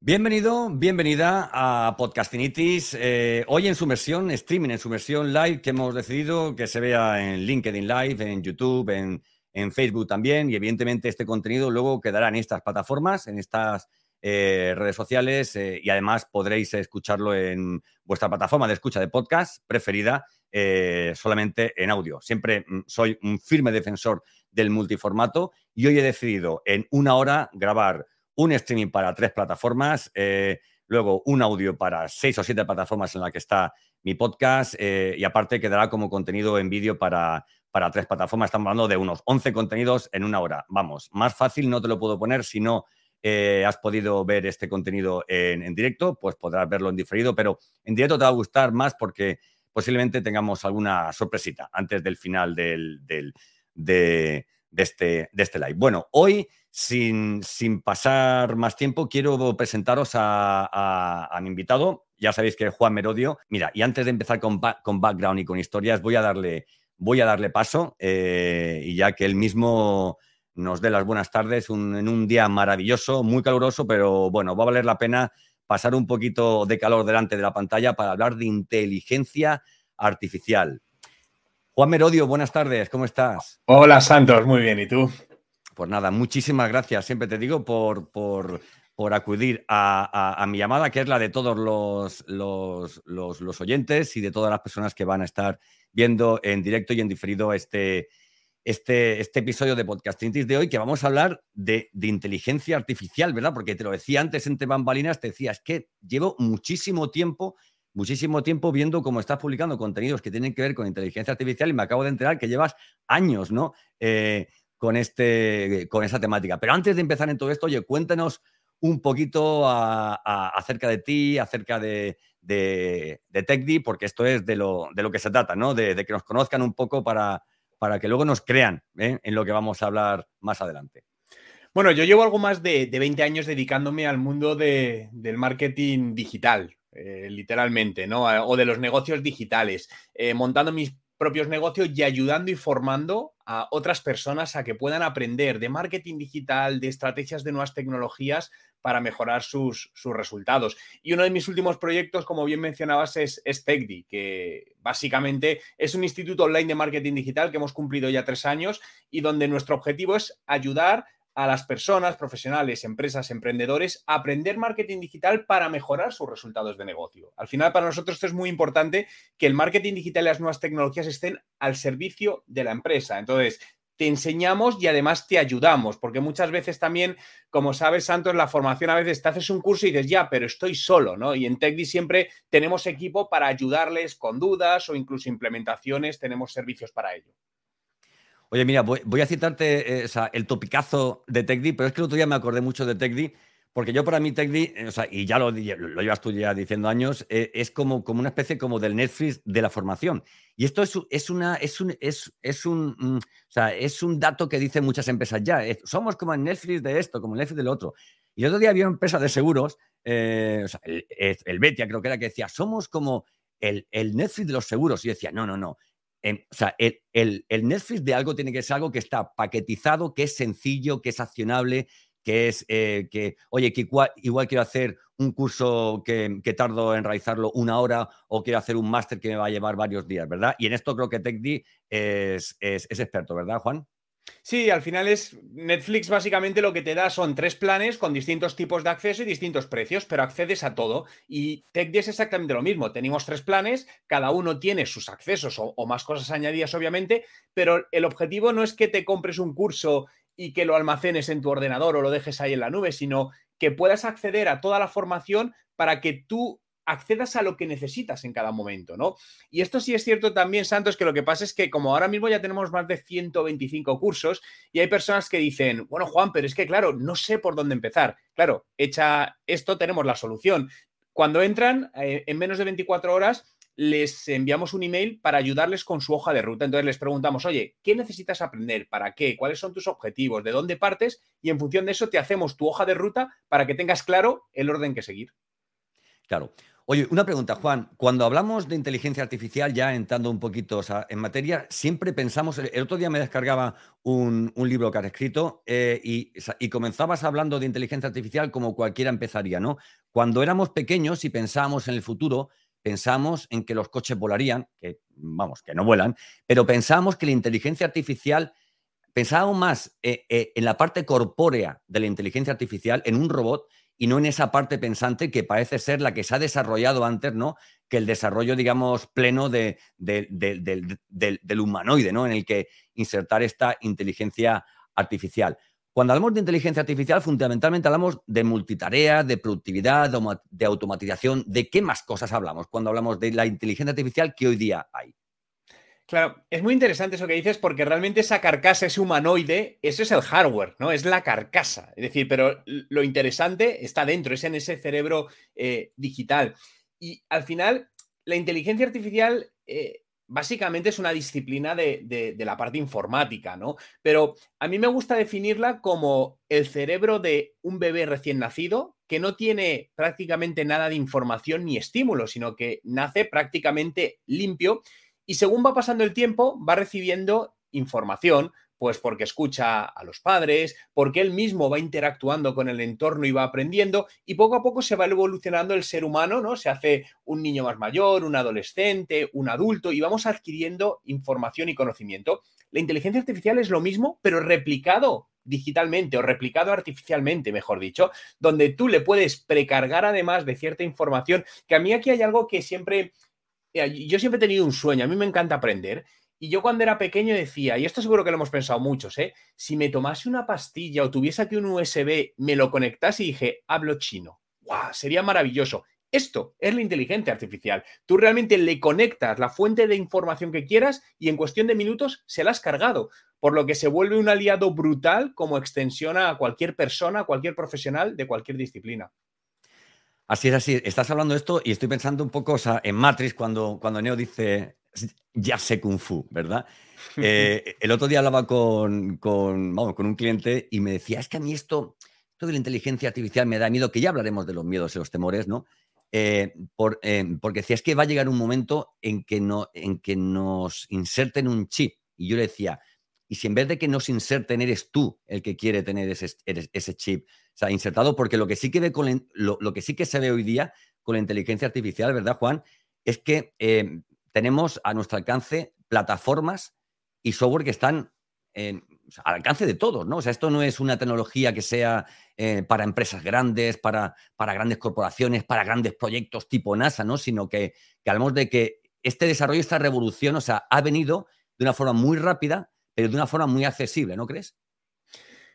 Bienvenido, bienvenida a Podcastinitis. Eh, hoy en su versión streaming, en su versión live, que hemos decidido que se vea en LinkedIn Live, en YouTube, en, Facebook también. Y evidentemente este contenido luego quedará en estas plataformas, en estas eh, redes sociales eh, y además podréis escucharlo en vuestra plataforma de escucha de podcast preferida solamente en audio. Siempre mm, soy un firme defensor del multiformato y hoy he decidido en una hora grabar un streaming para tres plataformas, eh, luego un audio para seis o siete plataformas en la que está mi podcast eh, y aparte quedará como contenido en vídeo para, para tres plataformas. Estamos hablando de unos 11 contenidos en una hora. Vamos, más fácil no te lo puedo poner si no eh, has podido ver este contenido en, directo, pues podrás verlo en diferido, pero en directo te va a gustar más porque posiblemente tengamos alguna sorpresita antes del final del, de, este, de este live. Bueno, hoy sin, pasar más tiempo, quiero presentaros a, mi invitado. Ya sabéis que es Juan Merodio. Mira, y antes de empezar con, con background y con historias, voy a darle, voy a darle paso eh, y ya que él mismo nos dé las buenas tardes en un día maravilloso, muy caluroso, pero bueno, va a valer la pena pasar un poquito de calor delante de la pantalla para hablar de inteligencia artificial. Juan Merodio, buenas tardes, ¿cómo estás? Hola Santos, muy bien, ¿y tú? Pues nada, muchísimas gracias, siempre te digo, por, por, acudir a, mi llamada, que es la de todos los, los, oyentes y de todas las personas que van a estar viendo en directo y en diferido este, este, este episodio de Podcastintis de hoy, que vamos a hablar de, inteligencia artificial, ¿verdad? Porque te lo decía antes entre bambalinas, te decía, es que llevo muchísimo tiempo muchísimo tiempo viendo cómo estás publicando contenidos que tienen que ver con inteligencia artificial y me acabo de enterar que llevas años, ¿no? Eh, con, este, con esa temática. Pero antes de empezar en todo esto, oye, cuéntanos un poquito acerca de ti, acerca de, de, TechD, porque esto es de lo, de lo que se trata, ¿no? De, que nos conozcan un poco para, para que luego nos crean ¿eh? en lo que vamos a hablar más adelante. Bueno, yo llevo algo más de, 20 años dedicándome al mundo del marketing digital, eh, literalmente, ¿no? O de los negocios digitales, eh, montando mis propios negocios y ayudando y formando a otras personas a que puedan aprender de marketing digital, de estrategias de nuevas tecnologías para mejorar sus, resultados. Y uno de mis últimos proyectos, como bien mencionabas, es, es que básicamente es un instituto online de marketing digital que hemos cumplido ya tres años y donde nuestro objetivo es ayudar a las personas, profesionales, empresas, emprendedores, aprender marketing digital para mejorar sus resultados de negocio. Al final, para nosotros esto es muy importante que el marketing digital y las nuevas tecnologías estén al servicio de la empresa. Entonces, te enseñamos y además te ayudamos, porque muchas veces también, como sabes, Santos, la formación a veces te haces un curso y dices, ya, pero estoy solo, ¿no? Y en TechDi siempre tenemos equipo para ayudarles con dudas o incluso implementaciones, tenemos servicios para ello. Oye, mira, voy, a citarte eh, el topicazo de TechD, pero es que el otro día me acordé mucho de TechD, porque yo para mí TechD, eh, o sea, y ya lo, lo, llevas tú ya diciendo años, eh, es como, como una especie como del Netflix de la formación. Y esto es, es, una, es, un, es, es un, mm, o sea, es un dato que dicen muchas empresas ya. somos como el Netflix de esto, como el Netflix del otro. Y el otro día había una empresa de seguros, o sea, el, el, Betia creo que era, que decía, somos como el, el Netflix de los seguros. Y decía, no, no, no o sea, el, Netflix de algo tiene que ser algo que está paquetizado, que es sencillo, que es accionable, que es eh, que, oye, que igual, quiero hacer un curso que, tardo en realizarlo una hora o quiero hacer un máster que me va a llevar varios días, ¿verdad? Y en esto creo que TechD es, es experto, ¿verdad, Juan? Sí, al final es Netflix básicamente lo que te da son tres planes con distintos tipos de acceso y distintos precios, pero accedes a todo. Y TechD es exactamente lo mismo. Tenemos tres planes, cada uno tiene sus accesos o, más cosas añadidas, obviamente, pero el objetivo no es que te compres un curso y que lo almacenes en tu ordenador o lo dejes ahí en la nube, sino que puedas acceder a toda la formación para que tú accedas a lo que necesitas en cada momento, ¿no? Y esto sí es cierto también, Santos, que lo que pasa es que como ahora mismo ya tenemos más de 125 cursos y hay personas que dicen, bueno, Juan, pero es que claro, no sé por dónde empezar. Claro, hecha esto, tenemos la solución. Cuando entran, eh, en menos de 24 horas, les enviamos un email para ayudarles con su hoja de ruta. Entonces les preguntamos, oye, ¿qué necesitas aprender? ¿Para qué? ¿Cuáles son tus objetivos? ¿De dónde partes? Y en función de eso te hacemos tu hoja de ruta para que tengas claro el orden que seguir. Claro. Oye, una pregunta, Juan. Cuando hablamos de inteligencia artificial, ya entrando un poquito en materia, siempre pensamos, el otro día me descargaba un, libro que has escrito eh, y, comenzabas hablando de inteligencia artificial como cualquiera empezaría, ¿no? Cuando éramos pequeños y pensábamos en el futuro, pensamos en que los coches volarían, que vamos, que no vuelan, pero pensamos que la inteligencia artificial, pensábamos más eh, eh, en la parte corpórea de la inteligencia artificial, en un robot, y no en esa parte pensante que parece ser la que se ha desarrollado antes, ¿no? Que el desarrollo, digamos, pleno del, humanoide, ¿no? En el que insertar esta inteligencia artificial. Cuando hablamos de inteligencia artificial, fundamentalmente hablamos de multitarea, de productividad, de automatización. ¿De qué más cosas hablamos cuando hablamos de la inteligencia artificial que hoy día hay? Claro, es muy interesante eso que dices porque realmente esa carcasa, ese humanoide, eso es el hardware, ¿no? Es la carcasa. Es decir, pero lo interesante está dentro, es en ese cerebro eh, digital. Y al final, la inteligencia artificial eh, básicamente es una disciplina de, de, la parte informática, ¿no? Pero a mí me gusta definirla como el cerebro de un bebé recién nacido que no tiene prácticamente nada de información ni estímulo, sino que nace prácticamente limpio y según va pasando el tiempo, va recibiendo información, pues porque escucha a los padres, porque él mismo va interactuando con el entorno y va aprendiendo, y poco a poco se va evolucionando el ser humano, ¿no? Se hace un niño más mayor, un adolescente, un adulto, y vamos adquiriendo información y conocimiento. La inteligencia artificial es lo mismo, pero replicado digitalmente o replicado artificialmente, mejor dicho, donde tú le puedes precargar además de cierta información, que a mí aquí hay algo que siempre yo siempre he tenido un sueño, a mí me encanta aprender. Y yo cuando era pequeño decía, y esto seguro que lo hemos pensado muchos, ¿eh? si me tomase una pastilla o tuviese aquí un USB, me lo conectase y dije, hablo chino. ¡Guau! Sería maravilloso. Esto es la inteligencia artificial. Tú realmente le conectas la fuente de información que quieras y en cuestión de minutos se la has cargado, por lo que se vuelve un aliado brutal como extensión a cualquier persona, a cualquier profesional de cualquier disciplina. Así es, así. Estás hablando de esto y estoy pensando un poco en Matrix cuando, cuando Neo dice ya sé Kung Fu, ¿verdad? Eh, el otro día hablaba con, con, con un cliente y me decía, es que a mí esto, esto de la inteligencia artificial me da miedo, que ya hablaremos de los miedos y los temores, ¿no? Eh, por, eh, porque decía, es que va a llegar un momento en que, no, en que nos inserten un chip. Y yo le decía, y si en vez de que nos inserten eres tú el que quiere tener ese, ese chip, sea, insertado, porque lo que sí que ve con lo, que sí que se ve hoy día con la inteligencia artificial, ¿verdad, Juan? Es que eh, tenemos a nuestro alcance plataformas y software que están al alcance de todos, ¿no? O sea, esto no es una tecnología que sea eh, para empresas grandes, para, para grandes corporaciones, para grandes proyectos tipo NASA, ¿no? Sino que, que hablamos de que este desarrollo, esta revolución, o sea, ha venido de una forma muy rápida, pero de una forma muy accesible, ¿no crees?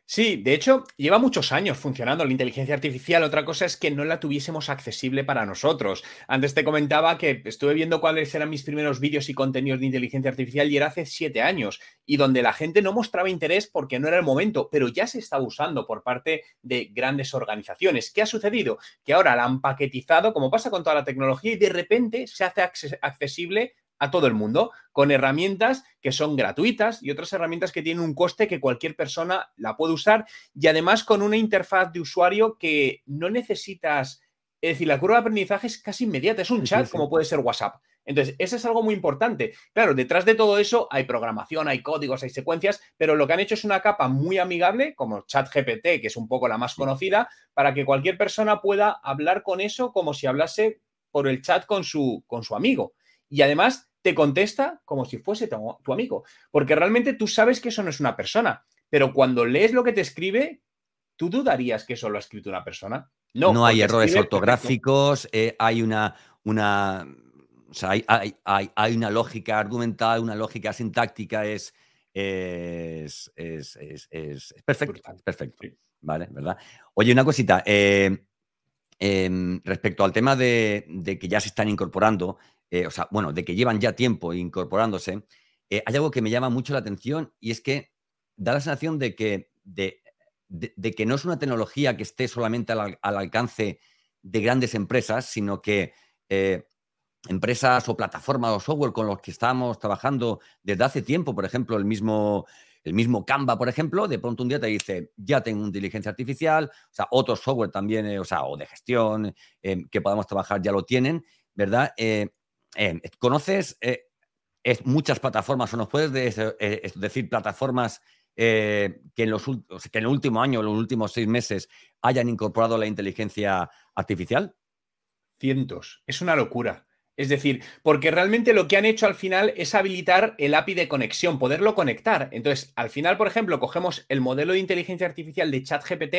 Sí, de hecho, lleva muchos años funcionando la inteligencia artificial. Otra cosa es que no la tuviésemos accesible para nosotros. Antes te comentaba que estuve viendo cuáles eran mis primeros vídeos y contenidos de inteligencia artificial y era hace siete años, y donde la gente no mostraba interés porque no era el momento, pero ya se está usando por parte de grandes organizaciones. ¿Qué ha sucedido? Que ahora la han paquetizado, como pasa con toda la tecnología, y de repente se hace accesible a todo el mundo con herramientas que son gratuitas y otras herramientas que tienen un coste que cualquier persona la puede usar y además con una interfaz de usuario que no necesitas, es decir, la curva de aprendizaje es casi inmediata, es un chat como puede ser WhatsApp. Entonces, eso es algo muy importante. Claro, detrás de todo eso hay programación, hay códigos, hay secuencias, pero lo que han hecho es una capa muy amigable, como ChatGPT, que es un poco la más conocida, para que cualquier persona pueda hablar con eso como si hablase por el chat con su, con su amigo. Y además te contesta como si fuese tu, amigo, porque realmente tú sabes que eso no es una persona, pero cuando lees lo que te escribe, ¿tú dudarías que eso lo ha escrito una persona? No, no hay errores ortográficos, eh, hay una, una hay, una lógica argumental, una lógica sintáctica, es, es, perfecto. perfecto. Vale, ¿verdad? Oye, una cosita. Eh, em, respecto al tema de, de, que ya se están incorporando eh, o sea, bueno, de que llevan ya tiempo incorporándose, eh, hay algo que me llama mucho la atención y es que da la sensación de que, de, que no es una tecnología que esté solamente al, alcance de grandes empresas, sino que eh, empresas o plataformas o software con los que estamos trabajando desde hace tiempo, por ejemplo, el mismo el mismo Canva, por ejemplo, de pronto un día te dice, ya tengo inteligencia artificial, o sea, otro software también, o sea, o de gestión, que podamos trabajar, ya lo tienen, ¿verdad? ¿Conoces muchas plataformas o nos puedes decir plataformas que, en los, que en el último año, en los últimos seis meses, hayan incorporado la inteligencia artificial? Cientos. Es una locura. Es decir, porque realmente lo que han hecho al final es habilitar el API de conexión, poderlo conectar. Entonces, al final, por ejemplo, cogemos el modelo de inteligencia artificial de ChatGPT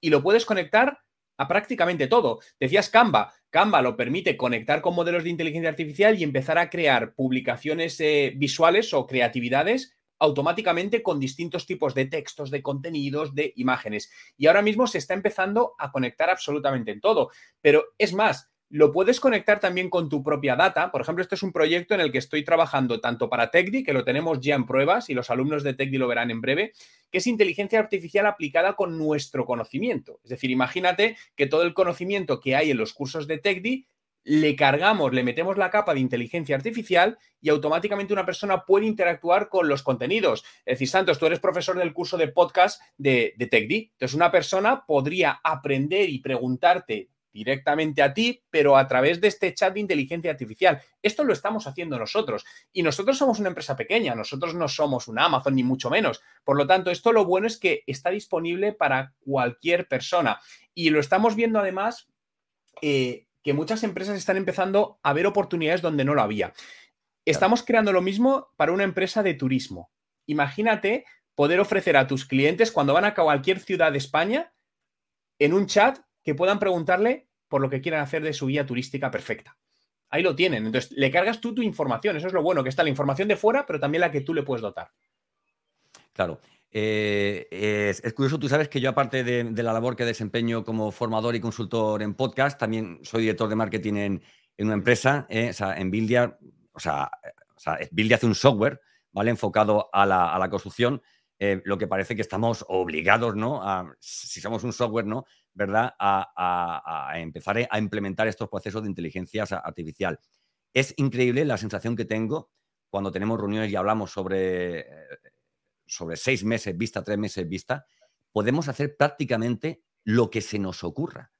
y lo puedes conectar a prácticamente todo. Decías Canva. Canva lo permite conectar con modelos de inteligencia artificial y empezar a crear publicaciones eh, visuales o creatividades automáticamente con distintos tipos de textos, de contenidos, de imágenes. Y ahora mismo se está empezando a conectar absolutamente en todo. Pero es más, lo puedes conectar también con tu propia data. Por ejemplo, este es un proyecto en el que estoy trabajando tanto para TechDi, que lo tenemos ya en pruebas y los alumnos de TechDi lo verán en breve, que es inteligencia artificial aplicada con nuestro conocimiento. Es decir, imagínate que todo el conocimiento que hay en los cursos de TechDi le cargamos, le metemos la capa de inteligencia artificial y automáticamente una persona puede interactuar con los contenidos. Es decir, Santos, tú eres profesor del curso de podcast de, de TechDi. Entonces, una persona podría aprender y preguntarte directamente a ti, pero a través de este chat de inteligencia artificial. Esto lo estamos haciendo nosotros. Y nosotros somos una empresa pequeña, nosotros no somos una Amazon ni mucho menos. Por lo tanto, esto lo bueno es que está disponible para cualquier persona. Y lo estamos viendo además eh, que muchas empresas están empezando a ver oportunidades donde no lo había. Estamos creando lo mismo para una empresa de turismo. Imagínate poder ofrecer a tus clientes cuando van a cualquier ciudad de España en un chat que puedan preguntarle por lo que quieran hacer de su guía turística perfecta. Ahí lo tienen. Entonces, le cargas tú tu información. Eso es lo bueno, que está la información de fuera, pero también la que tú le puedes dotar. Claro. Eh, es, curioso, tú sabes que yo, aparte de, la labor que desempeño como formador y consultor en podcast, también soy director de marketing en, una empresa, eh, o sea, en Buildia, o sea, o hace un software, ¿vale? Enfocado a la, construcción, eh, lo que parece que estamos obligados, ¿no? Si somos un software, ¿no? ¿Verdad?, a, empezar a implementar estos procesos de inteligencia artificial. Es increíble la sensación que tengo cuando tenemos reuniones y hablamos sobre, sobre seis meses vista, tres meses vista, podemos hacer prácticamente lo que se nos ocurra,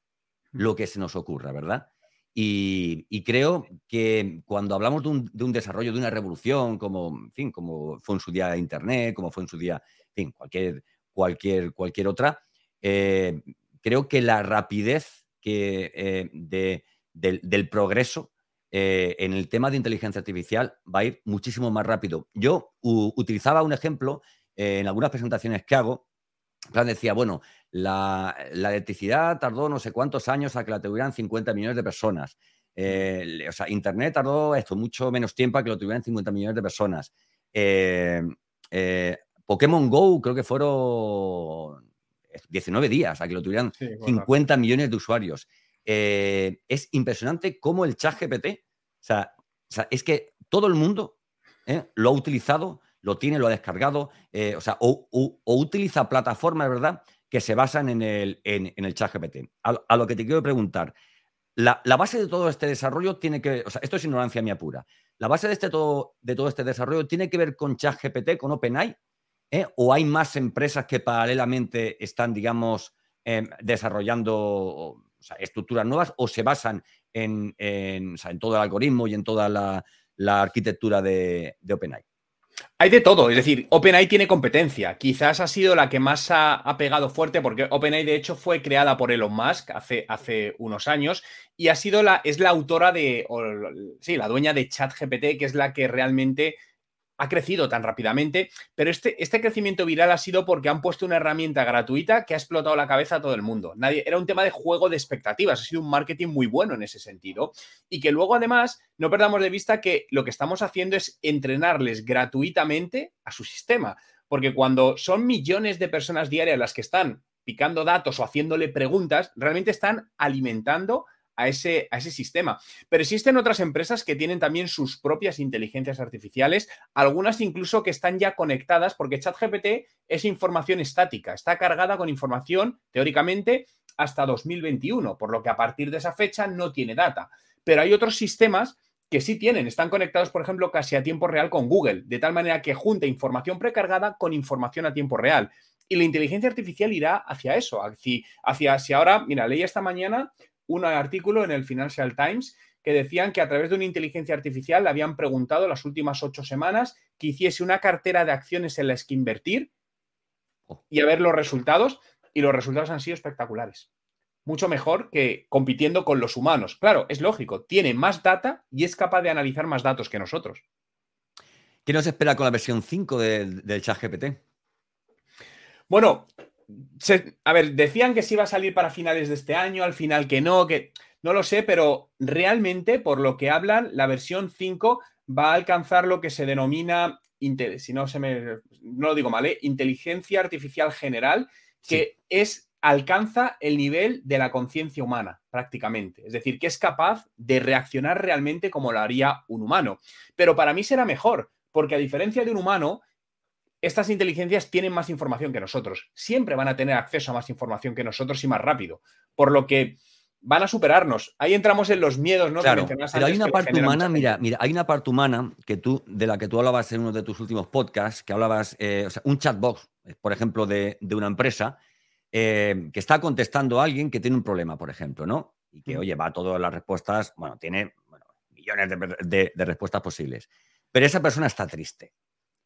lo que se nos ocurra, ¿verdad? Y, creo que cuando hablamos de un, desarrollo, de una revolución, como, en fin, como fue en su día Internet, como fue en su día, en fin, cualquier, cualquier, cualquier otra, eh, creo que la rapidez que, eh, del, progreso eh, en el tema de inteligencia artificial va a ir muchísimo más rápido. Yo utilizaba un ejemplo eh, en algunas presentaciones que hago. plan decía, bueno, la, electricidad tardó no sé cuántos años a que la tuvieran 50 millones de personas. o sea, Internet tardó esto mucho menos tiempo a que lo tuvieran 50 millones de personas. Pokémon Go creo que fueron 19 días a que lo tuvieran 50 millones de usuarios. Eh, es impresionante cómo el chat GPT, o sea, es que todo el mundo eh, lo ha utilizado, lo tiene, lo ha descargado, eh, o sea, o, utiliza plataformas, ¿verdad?, que se basan en el, en, el chat GPT. A, lo que te quiero preguntar, la, base de todo este desarrollo tiene que, o sea, esto es ignorancia mía pura, la base de, este todo, de todo este desarrollo tiene que ver con ChatGPT, con OpenAI, ¿eh? ¿O hay más empresas que paralelamente están, digamos, em, desarrollando estructuras nuevas o se basan en, todo el algoritmo y en toda la, arquitectura de, OpenAI? Hay de todo, es decir, OpenAI tiene competencia. Quizás ha sido la que más ha, pegado fuerte porque OpenAI de hecho fue creada por Elon Musk hace, unos años y ha sido la, es la autora de, sí, la dueña de ChatGPT, que es la que realmente ha crecido tan rápidamente, pero este, este crecimiento viral ha sido porque han puesto una herramienta gratuita que ha explotado la cabeza a todo el mundo. Nadie, era un tema de juego de expectativas, ha sido un marketing muy bueno en ese sentido. Y que luego además no perdamos de vista que lo que estamos haciendo es entrenarles gratuitamente a su sistema, porque cuando son millones de personas diarias las que están picando datos o haciéndole preguntas, realmente están alimentando a ese, a ese sistema. Pero existen otras empresas que tienen también sus propias inteligencias artificiales, algunas incluso que están ya conectadas, porque ChatGPT es información estática, está cargada con información, teóricamente, hasta 2021, por lo que a partir de esa fecha no tiene data. Pero hay otros sistemas que sí tienen, están conectados, por ejemplo, casi a tiempo real con Google, de tal manera que junta información precargada con información a tiempo real. Y la inteligencia artificial irá hacia eso, hacia, hacia si ahora, mira, leí esta mañana un artículo en el Financial Times que decían que a través de una inteligencia artificial le habían preguntado las últimas ocho semanas que hiciese una cartera de acciones en las que invertir oh. y a ver los resultados, y los resultados han sido espectaculares. Mucho mejor que compitiendo con los humanos. Claro, es lógico, tiene más data y es capaz de analizar más datos que nosotros. ¿Qué nos espera con la versión 5 del, del chat GPT? Bueno, a ver, decían que sí iba a salir para finales de este año, al final que no, que no lo sé, pero realmente, por lo que hablan, la versión 5 va a alcanzar lo que se denomina, si no se me, no lo digo mal, ¿eh? inteligencia artificial general, que es alcanza el nivel de la conciencia humana, prácticamente. Es decir, que es capaz de reaccionar realmente como lo haría un humano. Pero para mí será mejor, porque a diferencia de un humano, estas inteligencias tienen más información que nosotros. Siempre van a tener acceso a más información que nosotros y más rápido. Por lo que van a superarnos. Ahí entramos en los miedos, ¿no? Claro, pero hay una parte humana, mira, mira, hay una parte humana que tú, de la que tú hablabas en uno de tus últimos podcasts, que hablabas, eh, o sea, un chatbox, por ejemplo, de, una empresa, eh, que está contestando a alguien que tiene un problema, por ejemplo, ¿no? Y que, oye, va a todas las respuestas, bueno, tiene millones de, respuestas posibles. Pero esa persona está triste.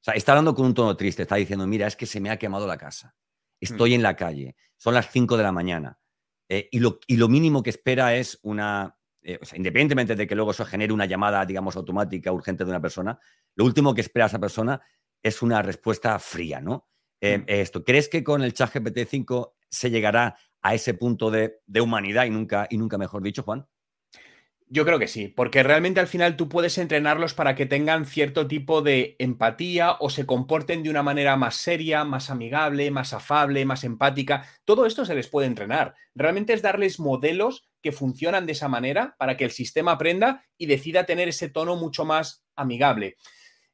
O sea, está hablando con un tono triste, está diciendo, mira, es que se me ha quemado la casa, estoy en la calle, son las 5 de la mañana eh, y, lo, mínimo que espera es una, eh, o sea, independientemente de que luego eso genere una llamada, digamos, automática, urgente de una persona, lo último que espera esa persona es una respuesta fría, ¿no? Eh, mm. esto, ¿crees que con el chat GPT-5 se llegará a ese punto de, de, humanidad y nunca, y nunca mejor dicho, Juan? Yo creo que sí, porque realmente al final tú puedes entrenarlos para que tengan cierto tipo de empatía o se comporten de una manera más seria, más amigable, más afable, más empática. Todo esto se les puede entrenar. Realmente es darles modelos que funcionan de esa manera para que el sistema aprenda y decida tener ese tono mucho más amigable.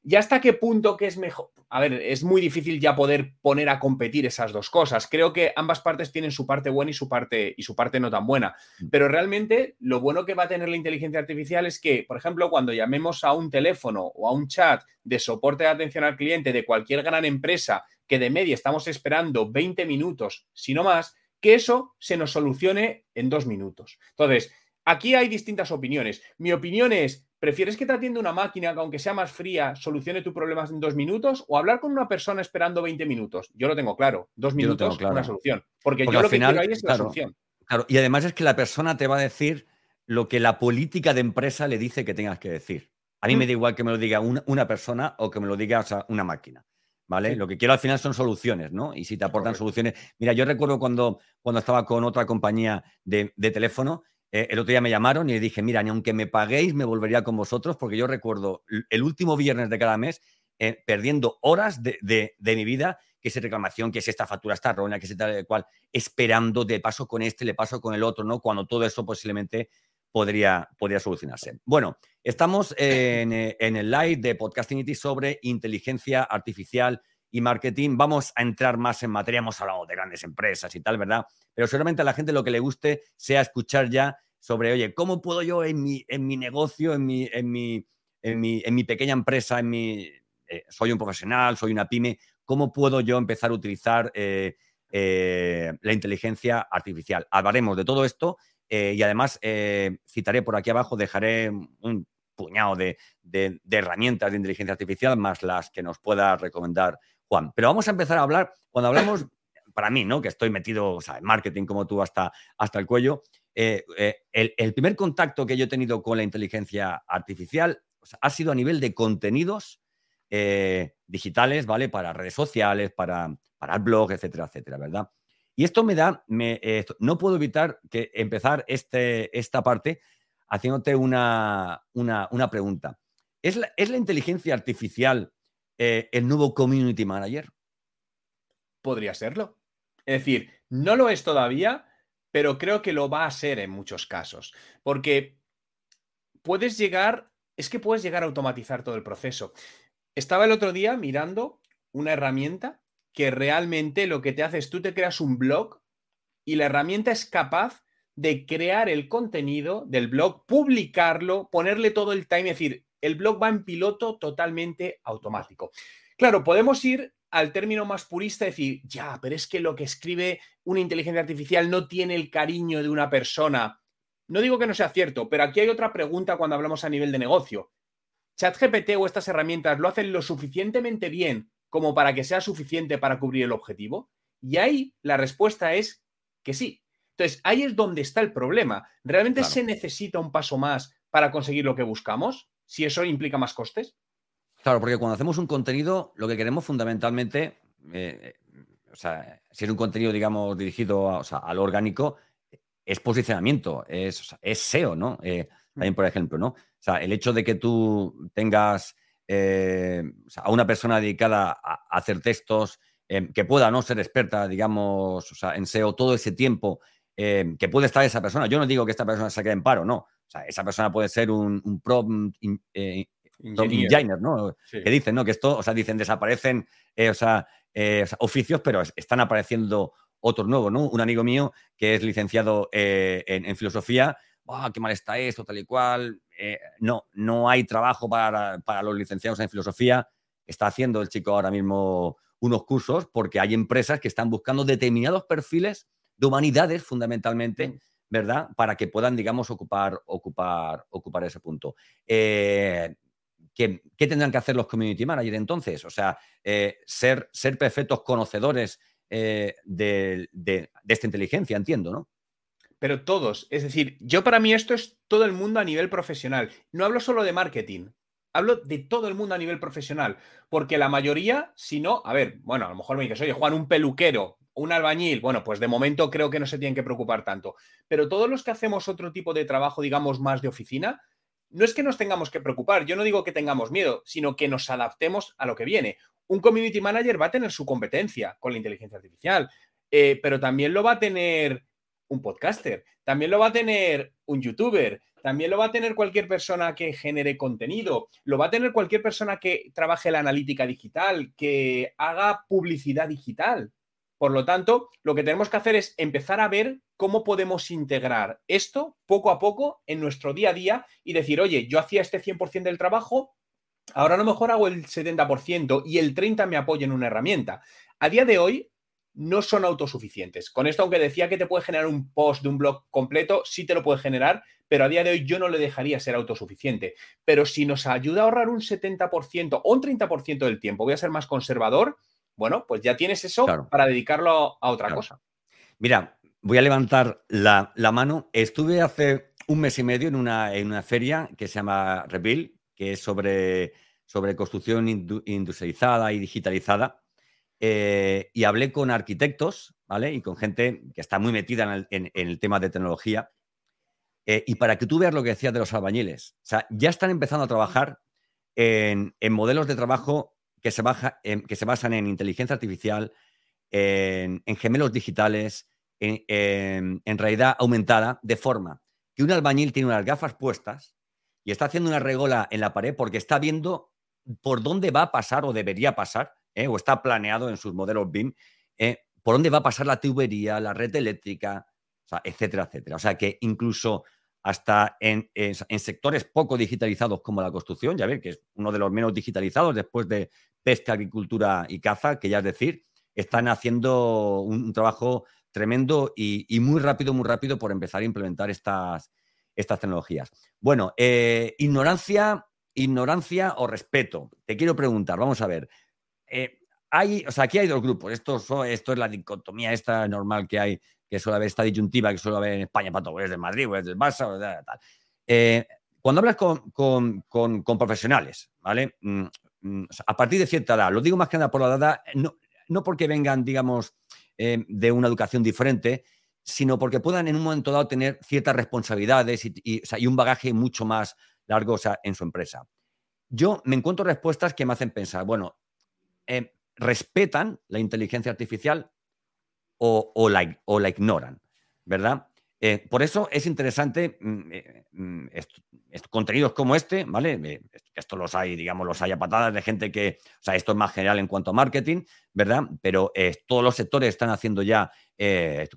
¿Y hasta qué punto que es mejor? A ver, es muy difícil ya poder poner a competir esas dos cosas. Creo que ambas partes tienen su parte buena y su parte, y su parte no tan buena. Mm. Pero realmente lo bueno que va a tener la inteligencia artificial es que, por ejemplo, cuando llamemos a un teléfono o a un chat de soporte de atención al cliente de cualquier gran empresa que de media estamos esperando 20 minutos, si no más, que eso se nos solucione en dos minutos. Entonces, aquí hay distintas opiniones. Mi opinión es, ¿Prefieres que te atienda una máquina que, aunque sea más fría, solucione tu problema en dos minutos o hablar con una persona esperando 20 minutos? Yo lo tengo claro. Dos minutos, es una solución. Porque, yo lo que quiero ahí es la solución. Claro, y además es que la persona te va a decir lo que la política de empresa le dice que tengas que decir. A mí me mm. da igual que me lo diga una, persona o que me lo diga una máquina. ¿Vale? Lo que quiero al final son soluciones, ¿no? Y si te aportan soluciones. Mira, yo recuerdo cuando, cuando estaba con otra compañía de, de teléfono eh, el otro día me llamaron y dije, mira, ni aunque me paguéis, me volvería con vosotros, porque yo recuerdo el último viernes de cada mes eh, perdiendo horas de, mi vida, que es reclamación, que es esta factura está errónea, que es tal cual, esperando de paso con este, le paso con el otro, ¿no? Cuando todo eso posiblemente podría, podría solucionarse. Bueno, estamos en, eh, en el live de Podcastinity sobre inteligencia artificial y marketing. Vamos a entrar más en materia, hemos hablado de grandes empresas y tal, ¿verdad? Pero seguramente a la gente lo que le guste sea escuchar ya sobre, oye, ¿cómo puedo yo en mi, en mi negocio, en mi, en, mi, en, mi, en mi pequeña empresa, en mi, eh, soy un profesional, soy una pyme, ¿cómo puedo yo empezar a utilizar eh, eh, la inteligencia artificial? Hablaremos de todo esto y además citaré por aquí abajo, dejaré un puñado de, de, herramientas de inteligencia artificial más las que nos pueda recomendar Juan. Pero vamos a empezar a hablar, cuando hablamos, para mí, ¿no? Que estoy metido en marketing como tú hasta, hasta el cuello, eh, eh, el, primer contacto que yo he tenido con la inteligencia artificial ha sido a nivel de contenidos eh, digitales, ¿vale? Para redes sociales, para, para el blog, etcétera, etcétera, ¿verdad? Y esto me da, no puedo evitar que empezar este, esta parte haciéndote una, una, una pregunta. ¿Es la, ¿Es la inteligencia artificial eh, el nuevo community manager? Podría serlo. Es decir, no lo es todavía, pero creo que lo va a ser en muchos casos. Porque puedes llegar, es que puedes llegar a automatizar todo el proceso. Estaba el otro día mirando una herramienta que realmente lo que te hace es tú te creas un blog y la herramienta es capaz de crear el contenido del blog, publicarlo, ponerle todo el time, es decir, el blog va en piloto totalmente automático. Claro, podemos ir al término más purista, decir, ya, pero es que lo que escribe una inteligencia artificial no tiene el cariño de una persona. No digo que no sea cierto, pero aquí hay otra pregunta cuando hablamos a nivel de negocio. ¿ChatGPT o estas herramientas lo hacen lo suficientemente bien como para que sea suficiente para cubrir el objetivo? Y ahí la respuesta es que sí. Entonces, ahí es donde está el problema. ¿Realmente se necesita un paso más para conseguir lo que buscamos? Si eso implica más costes. Claro, porque cuando hacemos un contenido, lo que queremos fundamentalmente, eh, o sea, si es un contenido, digamos, dirigido a, al orgánico, es posicionamiento, es, es SEO, ¿no? Eh, también, por ejemplo, ¿no? O sea, el hecho de que tú tengas eh, a una persona dedicada a, hacer textos, que pueda no ser experta, digamos, o sea, en SEO todo ese tiempo, que puede estar esa persona. Yo no digo que esta persona se quede en paro, no. O sea, esa persona puede ser un, un Ingenier, ¿no? Que dicen, ¿no? Que esto, o sea, dicen, desaparecen, eh, eh, o, sea, oficios, pero están apareciendo otros nuevos, ¿no? Un amigo mío que es licenciado eh, en, filosofía, qué mal está esto, tal y cual! no, no hay trabajo para, para, los licenciados en filosofía. Está haciendo el chico ahora mismo unos cursos porque hay empresas que están buscando determinados perfiles de humanidades, fundamentalmente, mm. ¿Verdad? Para que puedan, digamos, ocupar, ocupar, ocupar ese punto. Eh, ¿Qué, tendrán que hacer los community managers entonces? O sea, eh, ser, ser perfectos conocedores eh, de, esta inteligencia, entiendo, ¿no? Pero todos, es decir, yo para mí esto es todo el mundo a nivel profesional. No hablo solo de marketing, hablo de todo el mundo a nivel profesional, porque la mayoría, si no, a ver, bueno, a lo mejor me dices, oye, Juan, un peluquero, un albañil, bueno, pues de momento creo que no se tienen que preocupar tanto, pero todos los que hacemos otro tipo de trabajo, digamos, más de oficina, no es que nos tengamos que preocupar, yo no digo que tengamos miedo, sino que nos adaptemos a lo que viene. Un community manager va a tener su competencia con la inteligencia artificial, eh, pero también lo va a tener un podcaster, también lo va a tener un youtuber, también lo va a tener cualquier persona que genere contenido, lo va a tener cualquier persona que trabaje la analítica digital, que haga publicidad digital. Por lo tanto, lo que tenemos que hacer es empezar a ver cómo podemos integrar esto poco a poco en nuestro día a día y decir, oye, yo hacía este 100% del trabajo, ahora a lo mejor hago el 70% y el 30% me apoyo en una herramienta. A día de hoy no son autosuficientes. Con esto, aunque decía que te puede generar un post de un blog completo, sí te lo puede generar, pero a día de hoy yo no le dejaría ser autosuficiente. Pero si nos ayuda a ahorrar un 70% o un 30% del tiempo, voy a ser más conservador, bueno, pues ya tienes eso para dedicarlo a otra cosa. Mira, voy a levantar la, mano. Estuve hace un mes y medio en una, en una feria que se llama Reveal, que es sobre, sobre construcción industrializada y digitalizada. Eh, y hablé con arquitectos, ¿vale? Y con gente que está muy metida en el, tema de tecnología. Eh, y para que tú veas lo que decías de los albañiles, o sea, ya están empezando a trabajar en, en modelos de trabajo que se, baja, que se basan en inteligencia artificial, en, gemelos digitales, en, realidad aumentada, de forma que un albañil tiene unas gafas puestas y está haciendo una regola en la pared porque está viendo por dónde va a pasar o debería pasar, ¿eh? o está planeado en sus modelos BIM, ¿eh? por dónde va a pasar la tubería, la red eléctrica, etcétera, etcétera. O sea que incluso hasta en, sectores poco digitalizados como la construcción, ya ver que es uno de los menos digitalizados después de pesca, agricultura y caza, que ya es decir, están haciendo un, trabajo tremendo y, muy rápido, muy rápido por empezar a implementar estas, estas tecnologías. Bueno, eh, ignorancia, ignorancia o respeto. Te quiero preguntar, vamos a ver. Eh, hay, o sea, aquí hay dos grupos. Esto, esto es la dicotomía esta normal que hay que suele haber esta disyuntiva que suele haber en España para todo, es del Madrid o es del Barça, tal. Eh, cuando hablas con, profesionales, ¿vale? Mm, mm, a partir de cierta edad, lo digo más que nada por la edad, no, no porque vengan, digamos, eh, de una educación diferente, sino porque puedan en un momento dado tener ciertas responsabilidades y, un bagaje mucho más largo en su empresa. Yo me encuentro respuestas que me hacen pensar, bueno, eh, respetan la inteligencia artificial, o, la, ignoran, ¿verdad? Eh, por eso es interesante mm, eh, mm, contenidos como este, ¿vale? esto los hay, digamos, los hay a patadas de gente que, o sea, esto es más general en cuanto a marketing, ¿verdad? Pero todos los sectores están haciendo ya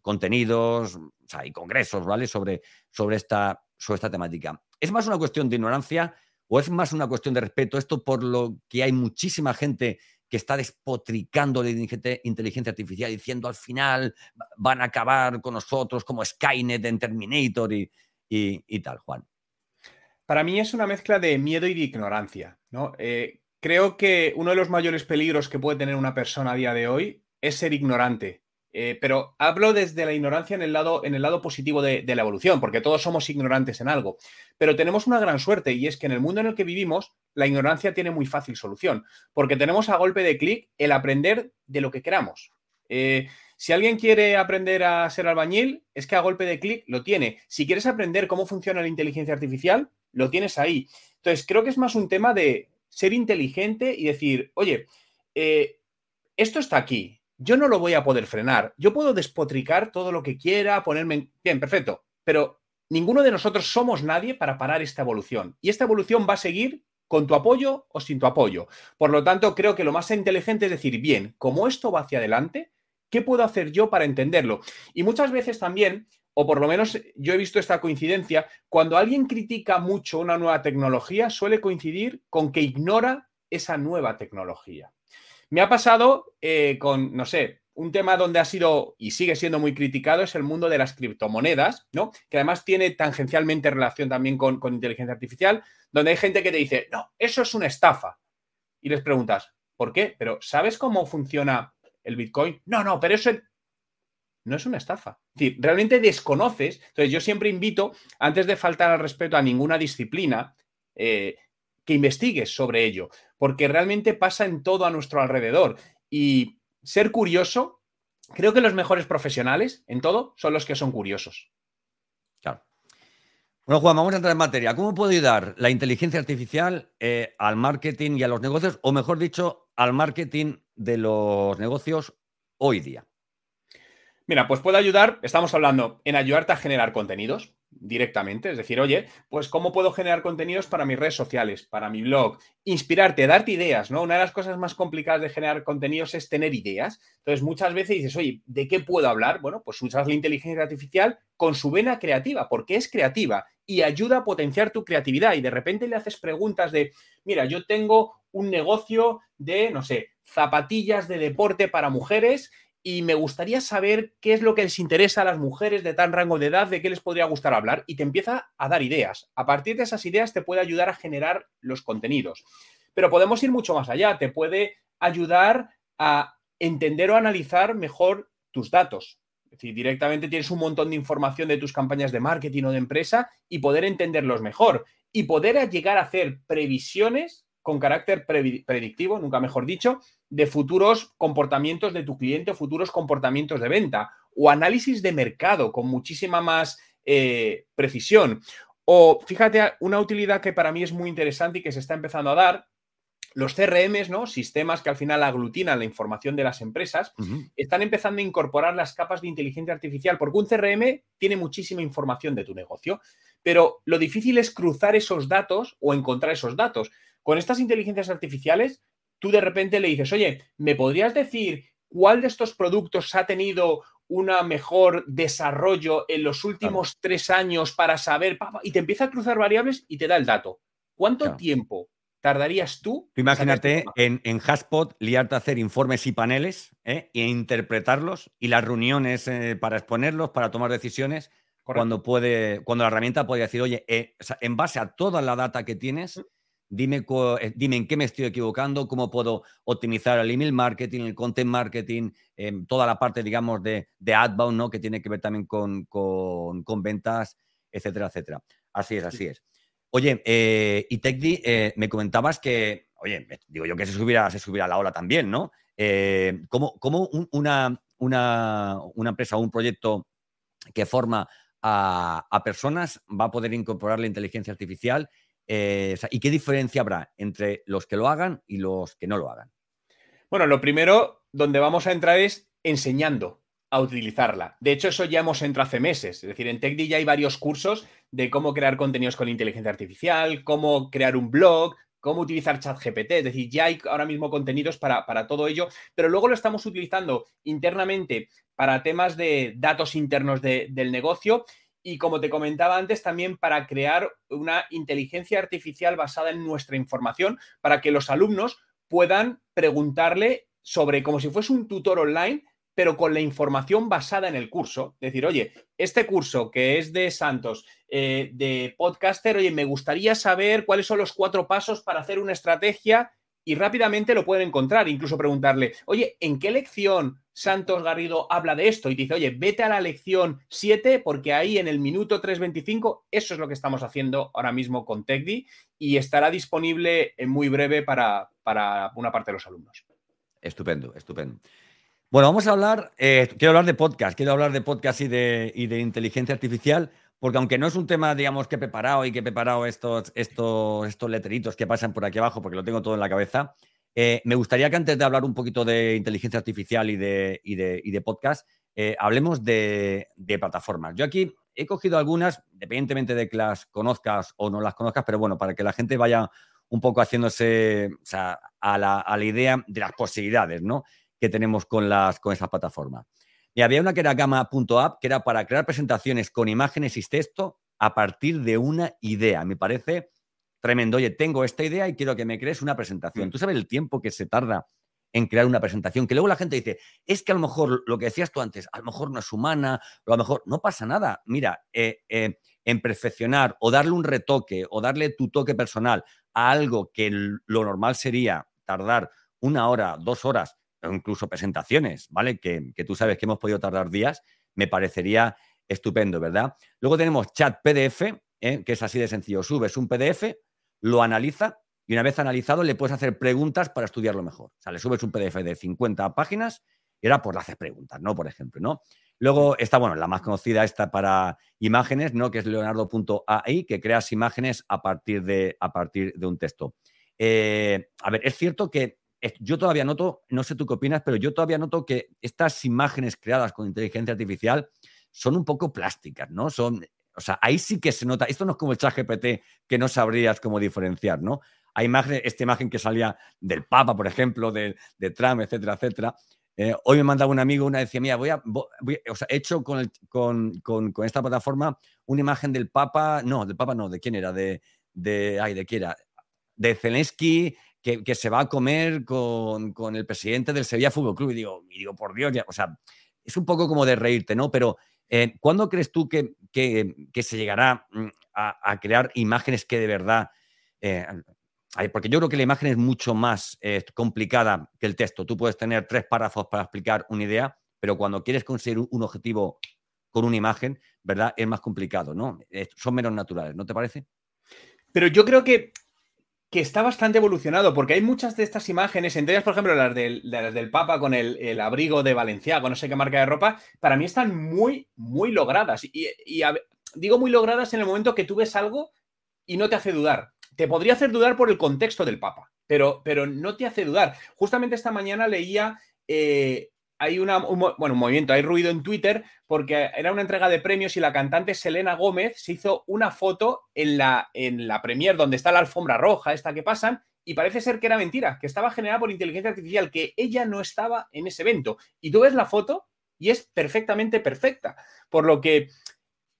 contenidos, o sea, y congresos, ¿vale? Sobre, sobre, esta, sobre esta temática. ¿Es más una cuestión de ignorancia o es más una cuestión de respeto? Esto por lo que hay muchísima gente que está despotricando la inteligencia artificial diciendo al final van a acabar con nosotros como Skynet en Terminator y, tal, Juan. Para mí es una mezcla de miedo y de ignorancia. ¿no? Eh, creo que uno de los mayores peligros que puede tener una persona a día de hoy es ser ignorante. Eh, pero hablo desde la ignorancia en el lado, en el lado positivo de, la evolución, porque todos somos ignorantes en algo. Pero tenemos una gran suerte y es que en el mundo en el que vivimos, la ignorancia tiene muy fácil solución, porque tenemos a golpe de clic el aprender de lo que queramos. Eh, si alguien quiere aprender a ser albañil, es que a golpe de clic lo tiene. Si quieres aprender cómo funciona la inteligencia artificial, lo tienes ahí. Entonces, creo que es más un tema de ser inteligente y decir, oye, eh, esto está aquí, yo no lo voy a poder frenar. Yo puedo despotricar todo lo que quiera, ponerme... Bien, perfecto, pero ninguno de nosotros somos nadie para parar esta evolución. Y esta evolución va a seguir con tu apoyo o sin tu apoyo. Por lo tanto, creo que lo más inteligente es decir, bien, como esto va hacia adelante, ¿qué puedo hacer yo para entenderlo? Y muchas veces también, o por lo menos yo he visto esta coincidencia, cuando alguien critica mucho una nueva tecnología, suele coincidir con que ignora esa nueva tecnología. Me ha pasado eh, con, no sé, un tema donde ha sido y sigue siendo muy criticado es el mundo de las criptomonedas, ¿no? Que además tiene tangencialmente relación también con, inteligencia artificial, donde hay gente que te dice, no, eso es una estafa. Y les preguntas, ¿por qué? Pero ¿sabes cómo funciona el Bitcoin? No, no, pero eso no es una estafa. Es decir, realmente desconoces. Entonces, yo siempre invito, antes de faltar al respeto a ninguna disciplina, eh, que investigues sobre ello, porque realmente pasa en todo a nuestro alrededor. Y ser curioso, creo que los mejores profesionales en todo son los que son curiosos. Claro. Bueno, Juan, vamos a entrar en materia. ¿Cómo puede ayudar la inteligencia artificial eh, al marketing y a los negocios, o mejor dicho, al marketing de los negocios hoy día? Mira, pues puede ayudar, estamos hablando en ayudarte a generar contenidos, directamente. Es decir, oye, pues cómo puedo generar contenidos para mis redes sociales, para mi blog, inspirarte, darte ideas, ¿no? Una de las cosas más complicadas de generar contenidos es tener ideas. Entonces, muchas veces dices, oye, ¿de qué puedo hablar? Bueno, pues usas la inteligencia artificial con su vena creativa, porque es creativa y ayuda a potenciar tu creatividad. Y de repente le haces preguntas de, mira, yo tengo un negocio de, no sé, zapatillas de deporte para mujeres y me gustaría saber qué es lo que les interesa a las mujeres de tal rango de edad, de qué les podría gustar hablar, y te empieza a dar ideas. A partir de esas ideas te puede ayudar a generar los contenidos. Pero podemos ir mucho más allá, te puede ayudar a entender o analizar mejor tus datos. Es decir, directamente tienes un montón de información de tus campañas de marketing o de empresa y poder entenderlos mejor y poder llegar a hacer previsiones con carácter predictivo, nunca mejor dicho, de futuros comportamientos de tu cliente o futuros comportamientos de venta, o análisis de mercado con muchísima más eh, precisión. O fíjate, una utilidad que para mí es muy interesante y que se está empezando a dar, los CRMs, ¿no? Sistemas que al final aglutinan la información de las empresas, están empezando a incorporar las capas de inteligencia artificial, porque un CRM tiene muchísima información de tu negocio, pero lo difícil es cruzar esos datos o encontrar esos datos. Con estas inteligencias artificiales, tú de repente le dices, oye, ¿me podrías decir cuál de estos productos ha tenido un mejor desarrollo en los últimos tres años para saber, y te empieza a cruzar variables y te da el dato. ¿Cuánto tiempo tardarías tú? Imagínate en, en Haspot liarte a hacer informes y paneles ¿eh? e interpretarlos y las reuniones eh, para exponerlos, para tomar decisiones, cuando, puede, cuando la herramienta puede decir, oye, eh, en base a toda la data que tienes, mm. Dime, eh, dime en qué me estoy equivocando, cómo puedo optimizar el email marketing, el content marketing, em, toda la parte, digamos, de, de outbound, ¿no? Que tiene que ver también con, ventas, etcétera, etcétera. Así es, así es. Oye, eh, y Tecdi, eh, me comentabas que, oye, digo yo que se subiera, se la ola también, ¿no? ¿Cómo, una, una, una, empresa o un proyecto que forma a, a personas va a poder incorporar la inteligencia artificial eh, ¿Y qué diferencia habrá entre los que lo hagan y los que no lo hagan? Bueno, lo primero donde vamos a entrar es enseñando a utilizarla. De hecho, eso ya hemos entrado hace meses. Es decir, en TechD ya hay varios cursos de cómo crear contenidos con inteligencia artificial, cómo crear un blog, cómo utilizar ChatGPT. Es decir, ya hay ahora mismo contenidos para, para, todo ello, pero luego lo estamos utilizando internamente para temas de datos internos del negocio y como te comentaba antes, también para crear una inteligencia artificial basada en nuestra información para que los alumnos puedan preguntarle sobre como si fuese un tutor online pero con la información basada en el curso. Decir, oye, este curso que es de Santos, eh, de podcaster, oye, me gustaría saber cuáles son los cuatro pasos para hacer una estrategia y rápidamente lo pueden encontrar. Incluso preguntarle, oye, ¿en qué lección Santos Garrido habla de esto? Y dice, oye, vete a la lección 7 porque ahí en el minuto 3.25, eso es lo que estamos haciendo ahora mismo con TechDi y estará disponible en muy breve para, para una parte de los alumnos. Estupendo, estupendo. Bueno, vamos a hablar, eh, quiero hablar de podcast, quiero hablar de podcast y de, de, inteligencia artificial, porque aunque no es un tema, digamos, que he preparado y que he preparado estos, estos, estos letreritos que pasan por aquí abajo, porque lo tengo todo en la cabeza, eh, me gustaría que antes de hablar un poquito de inteligencia artificial y de, podcast, eh, hablemos de, plataformas. Yo aquí he cogido algunas, independientemente de que las conozcas o no las conozcas, pero bueno, para que la gente vaya un poco haciéndose a la idea de las posibilidades, ¿no? que tenemos con, las, con esas plataformas. Y había una que era Gama.app, que era para crear presentaciones con imágenes y texto a partir de una idea. Me parece tremendo. Oye, tengo esta idea y quiero que me crees una presentación. Mm. ¿Tú sabes el tiempo que se tarda en crear una presentación? Que luego la gente dice, es que a lo mejor lo que decías tú antes, a lo mejor no es humana, o a lo mejor no pasa nada. Mira, eh, eh, en perfeccionar o darle un retoque o darle tu toque personal a algo que lo normal sería tardar una hora, dos horas, incluso presentaciones, ¿vale? Que, tú sabes que hemos podido tardar días, me parecería estupendo, ¿verdad? Luego tenemos chat PDF, ¿eh? que es así de sencillo. Subes un PDF, lo analiza y una vez analizado le puedes hacer preguntas para estudiarlo mejor. O sea, le subes un PDF de 50 páginas y ahora pues le haces preguntas, ¿no? Por ejemplo, ¿no? Luego está, bueno, la más conocida está para imágenes, ¿no? Que es leonardo.ai, que creas imágenes a partir de, a partir de un texto. Eh, a ver, es cierto que yo todavía noto, no sé tú qué opinas, pero yo todavía noto que estas imágenes creadas con inteligencia artificial son un poco plásticas, ¿no? Son, o sea, ahí sí que se nota, esto no es como el chat GPT que no sabrías cómo diferenciar, ¿no? Hay imágenes, esta imagen que salía del Papa, por ejemplo, de, Trump, etcétera, etcétera. Eh, hoy me mandaba un amigo una decía, mira, voy a, o sea, he hecho con, con, esta plataforma una imagen del Papa, no, del Papa no, ¿de quién era? De, de ay, ¿de quién era? De Zelensky que, se va a comer con, el presidente del Sevilla Fútbol Club. Y digo, y digo por Dios, ya, o sea, es un poco como de reírte, ¿no? Pero eh, ¿cuándo crees tú que, que, se llegará mm, a, crear imágenes que de verdad... Eh, porque yo creo que la imagen es mucho más eh, complicada que el texto. Tú puedes tener tres párrafos para explicar una idea, pero cuando quieres conseguir un objetivo con una imagen, ¿verdad? Es más complicado, ¿no? son menos naturales, ¿no te parece? Pero yo creo que que está bastante evolucionado, porque hay muchas de estas imágenes, entre ellas, por ejemplo, las del, del Papa con el, abrigo de Valenciago, no sé qué marca de ropa, para mí están muy, muy logradas. Y, digo muy logradas en el momento que tú ves algo y no te hace dudar. Te podría hacer dudar por el contexto del Papa, pero, pero no te hace dudar. Justamente esta mañana leía eh, hay un, bueno, un movimiento, hay ruido en Twitter porque era una entrega de premios y la cantante Selena Gómez se hizo una foto en la, en la premier donde está la alfombra roja, esta que pasan, y parece ser que era mentira, que estaba generada por inteligencia artificial, que ella no estaba en ese evento. Y tú ves la foto y es perfectamente perfecta. Por lo que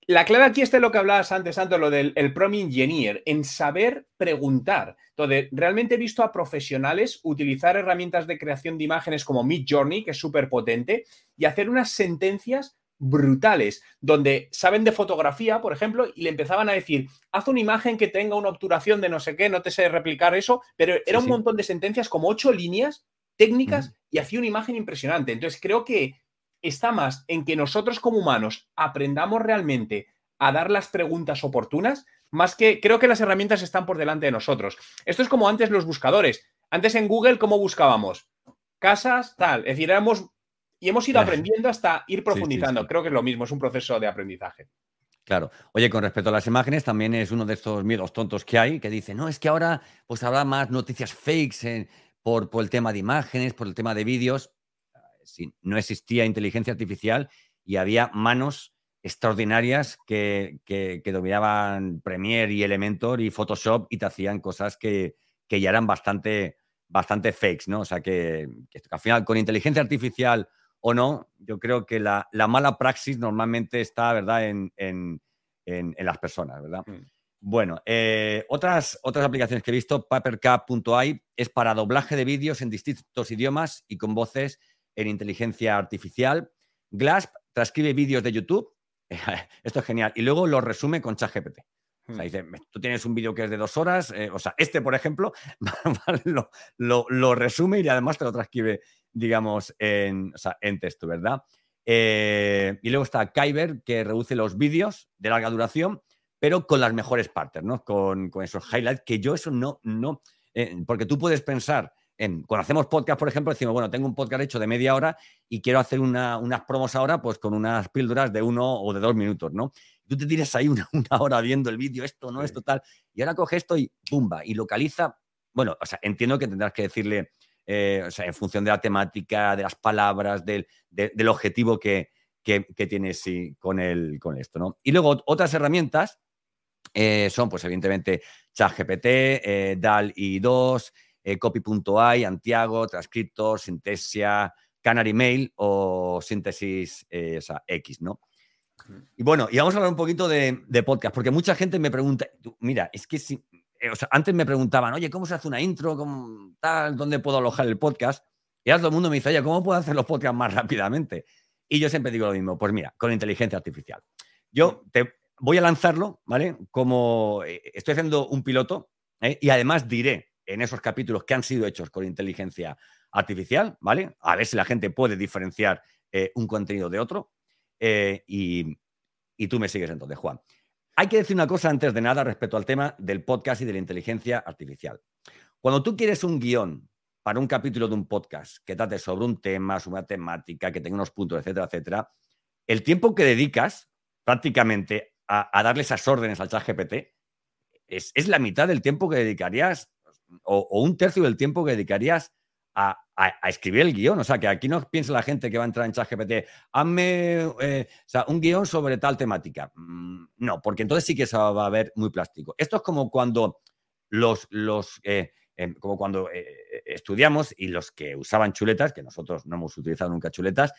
la clave aquí está lo que hablabas antes, Santo, lo del el prom engineer, en saber preguntar. Entonces, realmente he visto a profesionales utilizar herramientas de creación de imágenes como Mid Journey, que es súper potente, y hacer unas sentencias brutales, donde saben de fotografía, por ejemplo, y le empezaban a decir, haz una imagen que tenga una obturación de no sé qué, no te sé replicar eso, pero era un montón de sentencias, como ocho líneas técnicas, y hacía una imagen impresionante. Entonces, creo que está más en que nosotros como humanos aprendamos realmente a dar las preguntas oportunas, más que creo que las herramientas están por delante de nosotros. Esto es como antes los buscadores. Antes en Google, ¿cómo buscábamos? Casas, tal. Es decir, éramos y hemos ido aprendiendo hasta ir profundizando. Creo que es lo mismo, es un proceso de aprendizaje. Claro. Oye, con respecto a las imágenes, también es uno de estos miedos tontos que hay, que dice, no, es que ahora pues habrá más noticias fakes por, por el tema de imágenes, por el tema de vídeos no existía inteligencia artificial y había manos extraordinarias que, dominaban Premiere y Elementor y Photoshop y te hacían cosas que, ya eran bastante, bastante fakes, ¿no? O sea que, al final con inteligencia artificial o no, yo creo que la, mala praxis normalmente está, ¿verdad?, en, las personas, ¿verdad? Mm. Bueno, eh, otras, otras aplicaciones que he visto, papercap.ai es para doblaje de vídeos en distintos idiomas y con voces en inteligencia artificial. Glasp transcribe vídeos de YouTube. Esto es genial. Y luego lo resume con ChatGPT. O sea, hmm. dice, tú tienes un vídeo que es de dos horas, eh, o sea, este, por ejemplo, lo, resume y además te lo transcribe, digamos, en, en texto, ¿verdad? Eh, y luego está Kyber, que reduce los vídeos de larga duración pero con las mejores partes, ¿no? Con, esos highlights, que yo eso no, no, eh, porque tú puedes pensar en, cuando hacemos podcast, por ejemplo, decimos, bueno, tengo un podcast hecho de media hora y quiero hacer unas promos ahora, pues con unas píldoras de uno o de dos minutos, ¿no? Tú te tienes ahí una, hora viendo el vídeo, esto, no, esto, tal, y ahora coge esto y pumba, y localiza, bueno, o sea, entiendo que tendrás que decirle, eh, o sea, en función de la temática, de las palabras, del, objetivo que, que, tienes con, el, con esto, ¿no? Y luego otras herramientas eh, son, pues, evidentemente, ChatGPT, eh, DAL i2, eh, Copy.ai, Antiago, Transcriptor, Synthesia, Canary Mail o Síntesis X, ¿no? Y bueno, y vamos a hablar un poquito de, podcast, porque mucha gente me pregunta, mira, es que si, antes me preguntaban, oye, ¿cómo se hace una intro? ¿Cómo, tal, ¿Dónde puedo alojar el podcast? Y ahora todo el mundo me dice, oye, ¿cómo puedo hacer los podcasts más rápidamente? Y yo siempre digo lo mismo, pues mira, con inteligencia artificial. Yo te, voy a lanzarlo, ¿vale? Como eh, estoy haciendo un piloto ¿eh? y además diré en esos capítulos que han sido hechos con inteligencia artificial, ¿vale? A ver si la gente puede diferenciar eh, un contenido de otro. Y, y, tú me sigues entonces, Juan. Hay que decir una cosa antes de nada respecto al tema del podcast y de la inteligencia artificial. Cuando tú quieres un guion para un capítulo de un podcast que trate sobre un tema, sobre una temática, que tenga unos puntos, etcétera, etcétera, el tiempo que dedicas prácticamente a, darle esas órdenes al chat GPT, es, la mitad del tiempo que dedicarías, o, un tercio del tiempo que dedicarías a, escribir el guion. O sea, que aquí no piensa la gente que va a entrar en ChatGPT, hazme eh, un guion sobre tal temática. Mm, no, porque entonces sí que se va a ver muy plástico. Esto es como cuando los, los eh, em, como cuando eh, estudiamos y los que usaban chuletas, que nosotros no hemos utilizado nunca chuletas,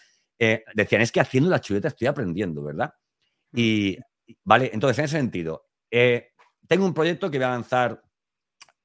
decían, es que haciendo la chuleta estoy aprendiendo, ¿verdad? Mm. Y Vale, entonces en ese sentido, tengo un proyecto que voy a lanzar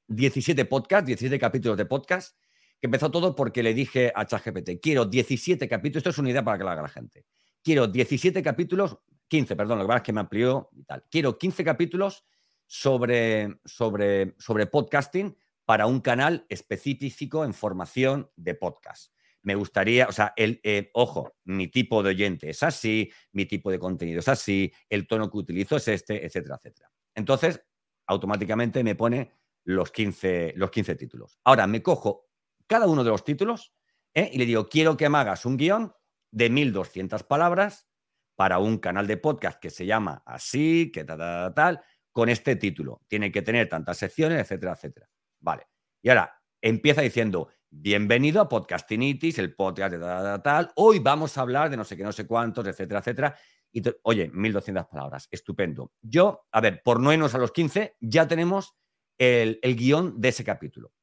17 podcasts, 17 capítulos de podcast, que empezó todo porque le dije a ChatGPT, quiero 17 capítulos, esto es una idea para que lo haga la gente, quiero 17 capítulos, 15, perdón, lo que pasa es que me amplió y tal, quiero 15 capítulos sobre, sobre, sobre podcasting para un canal específico en formación de podcast. Me gustaría, o sea, el, eh, ojo, mi tipo de oyente es así, mi tipo de contenido es así, el tono que utilizo es este, etcétera, etcétera. Entonces, automáticamente me pone los 15, los 15 títulos. Ahora me cojo cada uno de los títulos ¿eh? y le digo, quiero que me hagas un guion de 1200 palabras para un canal de podcast que se llama así, que tal, tal, con este título. Tiene que tener tantas secciones, etcétera, etcétera. Vale. Y ahora empieza diciendo, Bienvenido a Podcastinitis, el podcast de tal, tal, Hoy vamos a hablar de no sé qué, no sé cuántos, etcétera, etcétera. Y oye, 1200 palabras, estupendo. Yo, a ver, por no irnos a los 15, ya tenemos el, guion de ese capítulo.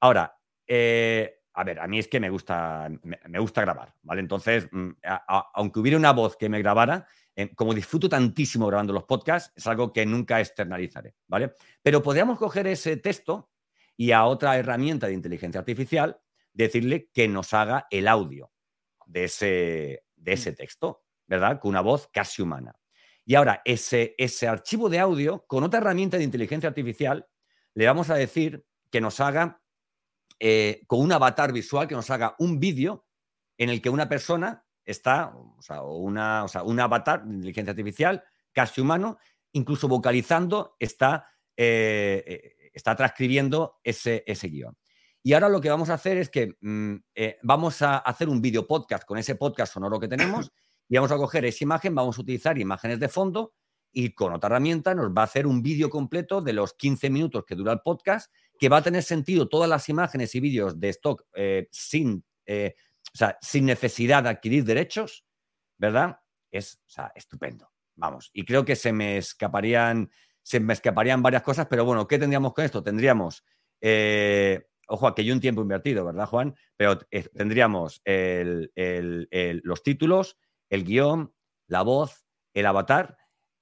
Ahora, eh, a ver, a mí es que me gusta, me, gusta grabar, ¿vale? Entonces, mm, aunque hubiera una voz que me grabara, eh, como disfruto tantísimo grabando los podcasts, es algo que nunca externalizaré, ¿vale? Pero podríamos coger ese texto y a otra herramienta de inteligencia artificial decirle que nos haga el audio de ese, de ese mm. texto, ¿verdad? Con una voz casi humana. Y ahora, ese, ese archivo de audio, con otra herramienta de inteligencia artificial, le vamos a decir que nos haga, eh, con un avatar visual, que nos haga un vídeo en el que una persona está, o sea, una, o sea, un avatar de inteligencia artificial, casi humano, incluso vocalizando, está eh, eh, está transcribiendo ese, ese guion. Y ahora lo que vamos a hacer es que mm, eh, vamos a hacer un video podcast con ese podcast sonoro que tenemos y vamos a coger esa imagen, vamos a utilizar imágenes de fondo y con otra herramienta nos va a hacer un vídeo completo de los 15 minutos que dura el podcast, que va a tener sentido todas las imágenes y vídeos de stock eh, sin, eh, o sea, sin necesidad de adquirir derechos, ¿verdad? Es estupendo. Vamos, y creo que se me escaparían, se me escaparían varias cosas, pero bueno, ¿qué tendríamos con esto? Tendríamos, eh, ojo, aquí hay un tiempo invertido, ¿verdad, Juan? Pero eh, tendríamos los títulos, el guion, la voz, el avatar,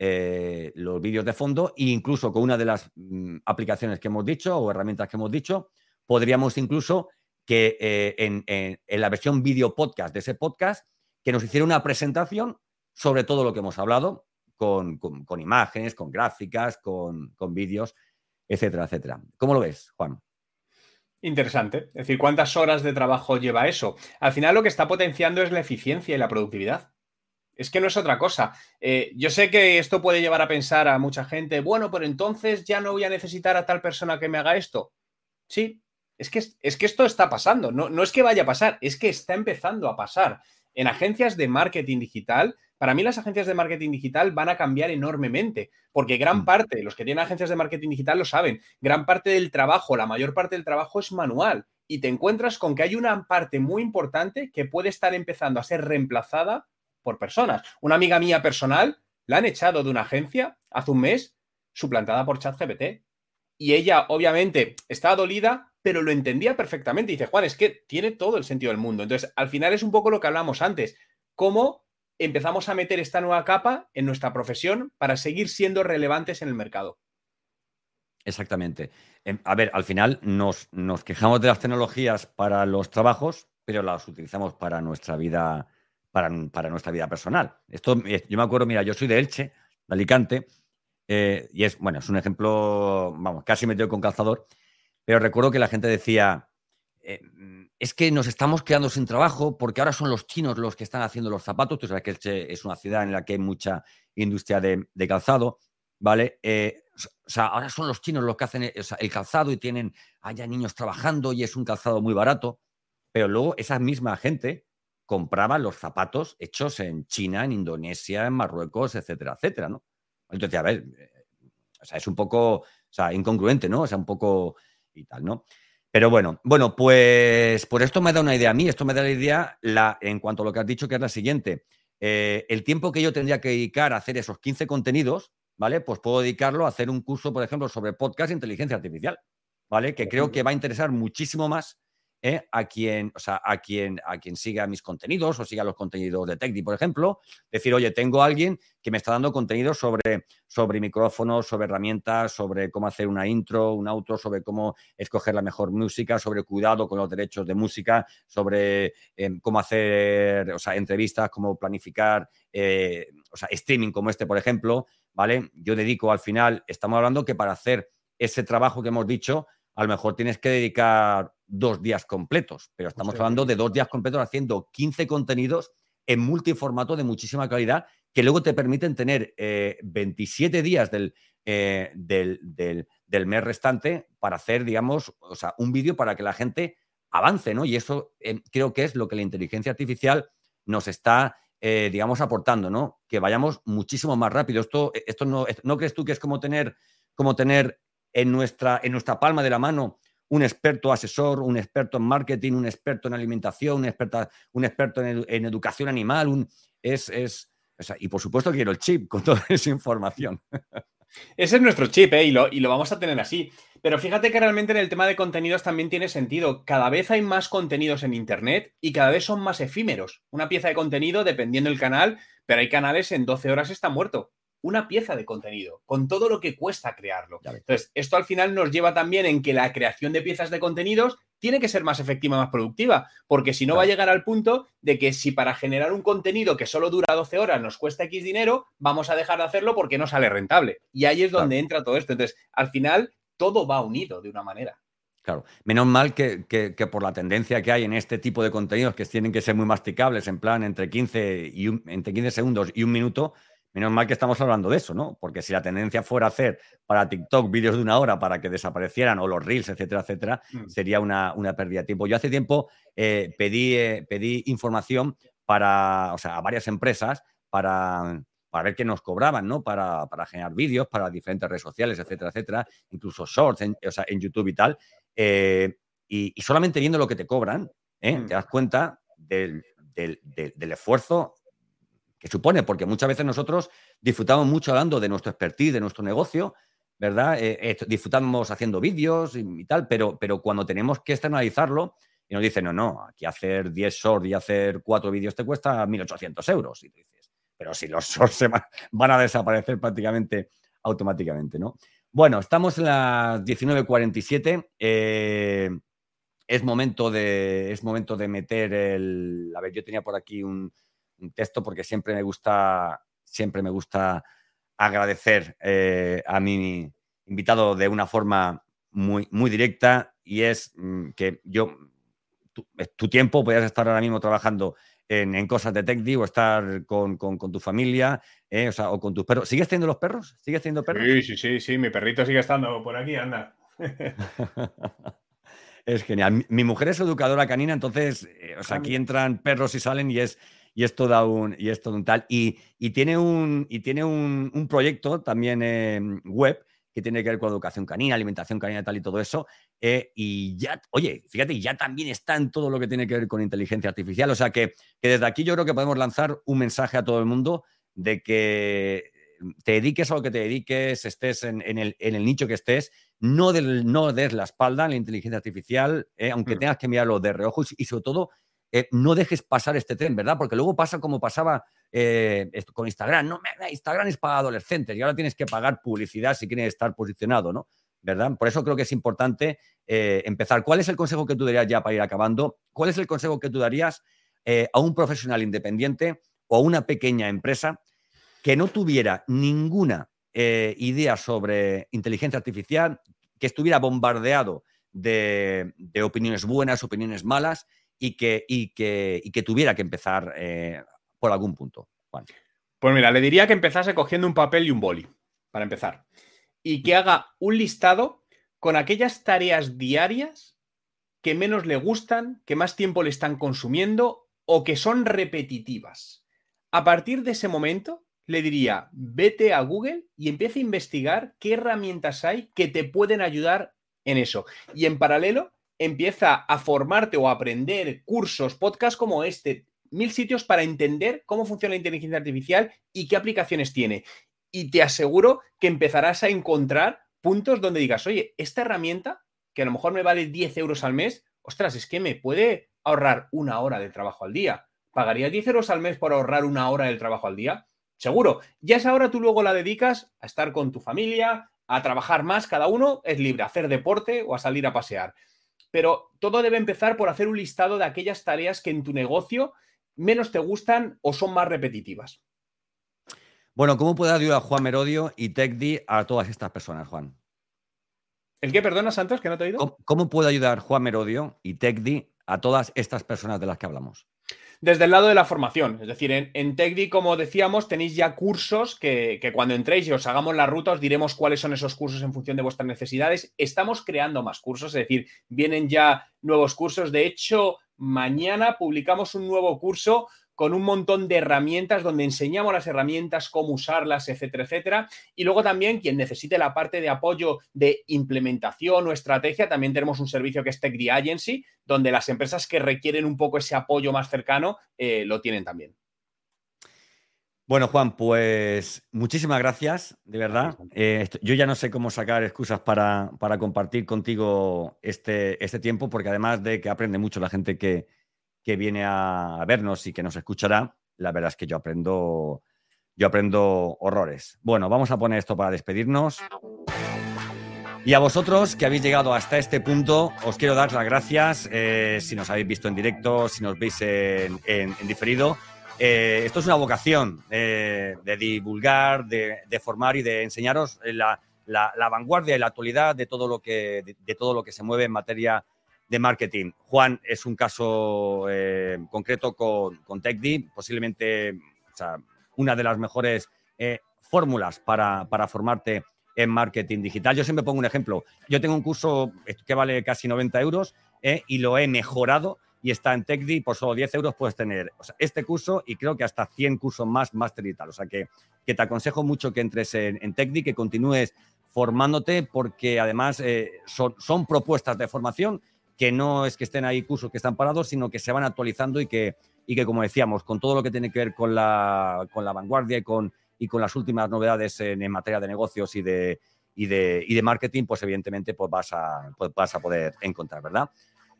eh, los vídeos de fondo e incluso con una de las mm, aplicaciones que hemos dicho o herramientas que hemos dicho, podríamos incluso que en, en, la versión vídeo podcast de ese podcast, que nos hiciera una presentación sobre todo lo que hemos hablado, con, imágenes, con gráficas, con, vídeos, etcétera, etcétera. ¿Cómo lo ves, Juan? Interesante. Es decir, ¿cuántas horas de trabajo lleva eso? Al final lo que está potenciando es la eficiencia y la productividad. Es que no es otra cosa. Eh, yo sé que esto puede llevar a pensar a mucha gente, bueno, pero entonces ya no voy a necesitar a tal persona que me haga esto. Sí, es que, es que esto está pasando. No, no es que vaya a pasar, es que está empezando a pasar. En agencias de marketing digital para mí las agencias de marketing digital van a cambiar enormemente, porque gran mm. parte, los que tienen agencias de marketing digital lo saben, gran parte del trabajo, la mayor parte del trabajo es manual y te encuentras con que hay una parte muy importante que puede estar empezando a ser reemplazada por personas. Una amiga mía personal la han echado de una agencia hace un mes, suplantada por ChatGPT. Y ella, obviamente, estaba dolida, pero lo entendía perfectamente. Y dice, Juan, es que tiene todo el sentido del mundo. Entonces, al final es un poco lo que hablamos antes. Cómo empezamos a meter esta nueva capa en nuestra profesión para seguir siendo relevantes en el mercado. Exactamente. Em, a ver, al final nos, quejamos de las tecnologías para los trabajos, pero las utilizamos para nuestra vida, para, nuestra vida personal. Esto, eh, yo me acuerdo, mira, yo soy de Elche, de Alicante, eh, y es, bueno, es un ejemplo, vamos, casi metido con calzador, pero recuerdo que la gente decía, eh, es que nos estamos quedando sin trabajo porque ahora son los chinos los que están haciendo los zapatos. Tú sabes que es una ciudad en la que hay mucha industria de, calzado, ¿vale? O sea, ahora son los chinos los que hacen el, calzado y tienen allá niños trabajando y es un calzado muy barato. Pero luego esa misma gente compraba los zapatos hechos en China, en Indonesia, en Marruecos, etcétera, etcétera, ¿no? Entonces, a ver, eh, o sea, es un poco, o sea, incongruente, ¿no? O sea, un poco y tal, ¿no? Pero bueno, bueno, pues por esto me da una idea a mí, esto me da la idea la, en cuanto a lo que has dicho, que es la siguiente. Eh, el tiempo que yo tendría que dedicar a hacer esos 15 contenidos, ¿vale? Pues puedo dedicarlo a hacer un curso, por ejemplo, sobre podcast e inteligencia artificial, ¿vale? Que creo que va a interesar muchísimo más ¿eh? a, quien, o sea, a, quien, a quien siga mis contenidos o siga los contenidos de TechDi, por ejemplo. Decir, oye, tengo a alguien que me está dando contenido sobre, sobre micrófonos, sobre herramientas, sobre cómo hacer una intro, un outro, sobre cómo escoger la mejor música, sobre cuidado con los derechos de música, sobre em, cómo hacer o sea, entrevistas, cómo planificar eh, o sea, streaming como este, por ejemplo. ¿Vale? Yo dedico al final, estamos hablando que para hacer ese trabajo que hemos dicho, a lo mejor tienes que dedicar dos días completos, pero estamos hablando de dos días completos haciendo 15 contenidos en multiformato de muchísima calidad que luego te permiten tener 27 eh, días eh, del, del, mes restante para hacer, digamos, o sea, un vídeo para que la gente avance, ¿no? Y eso eh, creo que es lo que la inteligencia artificial nos está, digamos, aportando, ¿no? Que vayamos muchísimo más rápido. Esto, esto no, ¿no crees tú que es como tener, como tener en nuestra, en nuestra palma de la mano un experto asesor, un experto en marketing, un experto en alimentación, un experto, un experto en, educación animal, un, es, es y por supuesto quiero el chip con toda esa información. Ese es nuestro chip, ¿eh? y, lo, y lo vamos a tener así. Pero fíjate que realmente en el tema de contenidos también tiene sentido. Cada vez hay más contenidos en Internet y cada vez son más efímeros. Una pieza de contenido, dependiendo del canal, pero hay canales en 12 horas está muerto una pieza de contenido, con todo lo que cuesta crearlo. Entonces, esto al final nos lleva también en que la creación de piezas de contenidos tiene que ser más efectiva, más productiva, porque si no va a llegar al punto de que si para generar un contenido que solo dura 12 horas nos cuesta X dinero, vamos a dejar de hacerlo porque no sale rentable. Y ahí es donde entra todo esto. Entonces, al final, todo va unido de una manera. Claro, menos mal que, por la tendencia que hay en este tipo de contenidos que tienen que ser muy masticables, en plan entre 15, y entre 15 segundos y un minuto, Menos mal que estamos hablando de eso, ¿no? Porque si la tendencia fuera a hacer para TikTok vídeos de una hora para que desaparecieran o los reels, etcétera, etcétera, mm. sería una, pérdida de tiempo. Yo hace tiempo eh, pedí, eh, pedí información para, o sea, a varias empresas para, para ver qué nos cobraban, ¿no? Para, generar vídeos para diferentes redes sociales, etcétera, etcétera, incluso shorts en, o sea, en YouTube y tal. Eh, y, solamente viendo lo que te cobran, mm. te das cuenta del, esfuerzo que supone, porque muchas veces nosotros disfrutamos mucho hablando de nuestro expertise, de nuestro negocio, ¿verdad? Eh, disfrutamos haciendo vídeos y, tal, pero, pero cuando tenemos que externalizarlo y nos dicen, no, no, aquí hacer 10 shorts y hacer 4 vídeos te cuesta 1.800 euros. Y tú dices, pero si los shorts se van, a desaparecer prácticamente automáticamente, ¿no? Bueno, estamos en las 19.47. Eh, es, momento de, es momento de meter el... A ver, yo tenía por aquí un, texto porque siempre me gusta, siempre me gusta agradecer eh, a mi invitado de una forma muy, muy directa y es mm, que yo, tu, tiempo, podías estar ahora mismo trabajando en, cosas de TechDi o estar con, tu familia eh, o, con tus perros. ¿Sigues teniendo los perros? ¿Sigues teniendo perros? Sí, sí, sí, sí, mi perrito sigue estando por aquí, anda. es genial. Mi, mujer es educadora canina, entonces, eh, o sea, aquí entran perros y salen y es, y es todo un, y es todo un tal. Y, tiene un, y tiene un, proyecto también web que tiene que ver con educación canina, alimentación canina tal y todo eso. Eh, y ya, oye, fíjate, ya también está en todo lo que tiene que ver con inteligencia artificial. O sea que, desde aquí yo creo que podemos lanzar un mensaje a todo el mundo de que te dediques a lo que te dediques, estés en, el, nicho que estés, no, no des la espalda a la inteligencia artificial, eh, aunque mm. tengas que mirarlo de reojo y sobre todo eh, no dejes pasar este tren, ¿verdad? Porque luego pasa como pasaba eh, con Instagram, no, Instagram es para adolescentes y ahora tienes que pagar publicidad si quieres estar posicionado, ¿no? ¿Verdad? Por eso creo que es importante eh, empezar. ¿Cuál es el consejo que tú darías ya para ir acabando? ¿Cuál es el consejo que tú darías a un profesional independiente o a una pequeña empresa que no tuviera ninguna idea sobre inteligencia artificial, que estuviera bombardeado de opiniones buenas, opiniones malas y que, y que, que tuviera que empezar eh, por algún punto? Pues mira, le diría que empezase cogiendo un papel y un boli, para empezar, y que haga un listado con aquellas tareas diarias que menos le gustan, que más tiempo le están consumiendo o que son repetitivas. A partir de ese momento, le diría, vete a Google y empieza a investigar qué herramientas hay que te pueden ayudar en eso. Y en paralelo, empieza a formarte o a aprender cursos, podcasts como este, mil sitios para entender cómo funciona la inteligencia artificial y qué aplicaciones tiene. Y te aseguro que empezarás a encontrar puntos donde digas, oye, esta herramienta, que a lo mejor me vale 10 euros al mes, ostras, es que me puede ahorrar una hora de trabajo al día. ¿Pagarías 10 euros al mes por ahorrar una hora del trabajo al día? Seguro. Ya esa hora tú luego la dedicas a estar con tu familia, a trabajar más, cada uno es libre, a hacer deporte o a salir a pasear pero todo debe empezar por hacer un listado de aquellas tareas que en tu negocio menos te gustan o son más repetitivas. Bueno, ¿cómo puede ayudar Juan Merodio y TechD a todas estas personas, Juan? ¿El qué, perdona, Santos, que no te he oído? ¿Cómo, puede ayudar Juan Merodio y TechD a todas estas personas de las que hablamos? Desde el lado de la formación. Es decir, en, en TechDi, como decíamos, tenéis ya cursos que, que, cuando entréis y os hagamos la ruta os diremos cuáles son esos cursos en función de vuestras necesidades. Estamos creando más cursos, es decir, vienen ya nuevos cursos. De hecho, mañana publicamos un nuevo curso con un montón de herramientas donde enseñamos las herramientas, cómo usarlas, etcétera, etcétera. Y luego también quien necesite la parte de apoyo de implementación o estrategia, también tenemos un servicio que es Tech Agency, donde las empresas que requieren un poco ese apoyo más cercano eh, lo tienen también. Bueno, Juan, pues muchísimas gracias, de verdad. Eh, yo ya no sé cómo sacar excusas para, compartir contigo este, este tiempo, porque además de que aprende mucho la gente que, que viene a vernos y que nos escuchará, la verdad es que yo aprendo, yo aprendo horrores. Bueno, vamos a poner esto para despedirnos. Y a vosotros que habéis llegado hasta este punto, os quiero dar las gracias eh, si nos habéis visto en directo, si nos veis en, diferido. Eh, esto es una vocación eh, de divulgar, de, formar y de enseñaros la, vanguardia y la actualidad de todo lo que, de todo lo que se mueve en materia de marketing. Juan es un caso eh, concreto con, con TechD, posiblemente una de las mejores eh, fórmulas para, formarte en marketing digital. Yo siempre pongo un ejemplo. Yo tengo un curso que vale casi 90 euros eh, y lo he mejorado y está en TechD, por solo 10 euros puedes tener este curso y creo que hasta 100 cursos más, máster y tal. O sea que, que te aconsejo mucho que entres en, en TechD, que continúes formándote porque además son, son propuestas de formación que no es que estén ahí cursos que están parados, sino que se van actualizando y que, y que como decíamos, con todo lo que tiene que ver con la, con la vanguardia y con, y con las últimas novedades en, materia de negocios y de, y de, y de marketing, pues evidentemente pues vas, a, pues vas a poder encontrar, ¿verdad?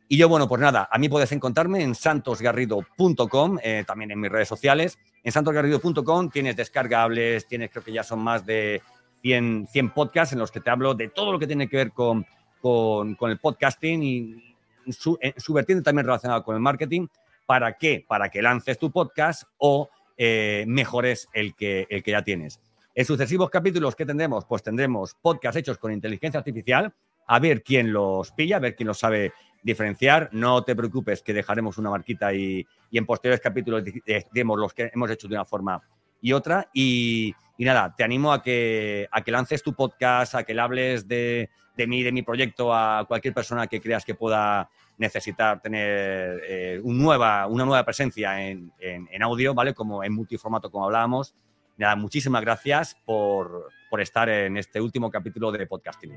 Y yo, bueno, pues nada, a mí puedes encontrarme en santosgarrido.com, eh, también en mis redes sociales. En santosgarrido.com tienes descargables, tienes creo que ya son más de 100, 100 podcasts en los que te hablo de todo lo que tiene que ver con, con, el podcasting y su, su, vertiente también relacionada con el marketing. ¿Para qué? Para que lances tu podcast o eh, mejores el que, el que ya tienes. En sucesivos capítulos, ¿qué tendremos? Pues tendremos podcasts hechos con inteligencia artificial, a ver quién los pilla, a ver quién los sabe diferenciar. No te preocupes que dejaremos una marquita y, en posteriores capítulos diremos los que hemos hecho de una forma y otra. Y, nada, te animo a que, a que lances tu podcast, a que le hables de, de mí, de mi proyecto a cualquier persona que creas que pueda necesitar tener eh, una nueva presencia en, en, audio, ¿vale? Como en multiformato, como hablábamos. Nada, muchísimas gracias por, por estar en este último capítulo de Podcasting.